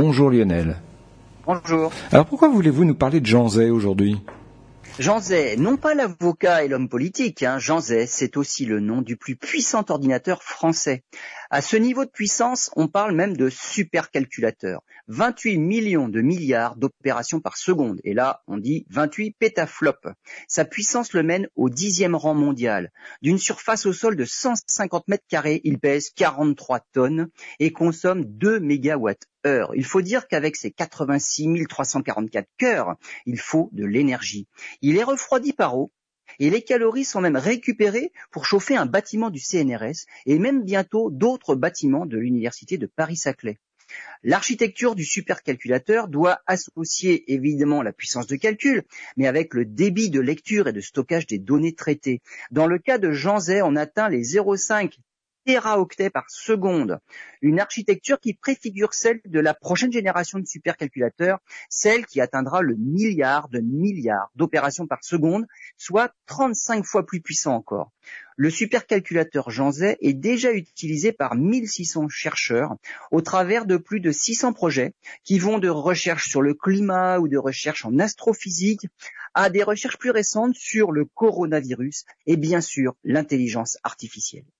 Bonjour Lionel. Bonjour. Alors pourquoi voulez-vous nous parler de Jean Zay aujourd'hui? Jean Zay, non pas l'avocat et l'homme politique, hein. Jean Zay, c'est aussi le nom du plus puissant ordinateur français. À ce niveau de puissance, on parle même de supercalculateur. 28 millions de milliards d'opérations par seconde. Et là, on dit 28 pétaflops. Sa puissance le mène au dixième rang mondial. D'une surface au sol de 150 mètres carrés, il pèse 43 tonnes et consomme 2 mégawatts heure. Il faut dire qu'avec ses 86 344 cœurs, il faut de l'énergie. Il est refroidi par eau et les calories sont même récupérées pour chauffer un bâtiment du CNRS et même bientôt d'autres bâtiments de l'université de Paris-Saclay. L'architecture du supercalculateur doit associer évidemment la puissance de calcul, mais avec le débit de lecture et de stockage des données traitées. Dans le cas de Jean Zay, on atteint les 0,5 téraoctets par seconde. Une architecture qui préfigure celle de la prochaine génération de supercalculateurs, celle qui atteindra le milliard de milliards d'opérations par seconde, soit 35 fois plus puissant encore. Le supercalculateur Jean Zay est déjà utilisé par 1600 chercheurs au travers de plus de 600 projets qui vont de recherche sur le climat ou de recherche en astrophysique à des recherches plus récentes sur le coronavirus et bien sûr l'intelligence artificielle.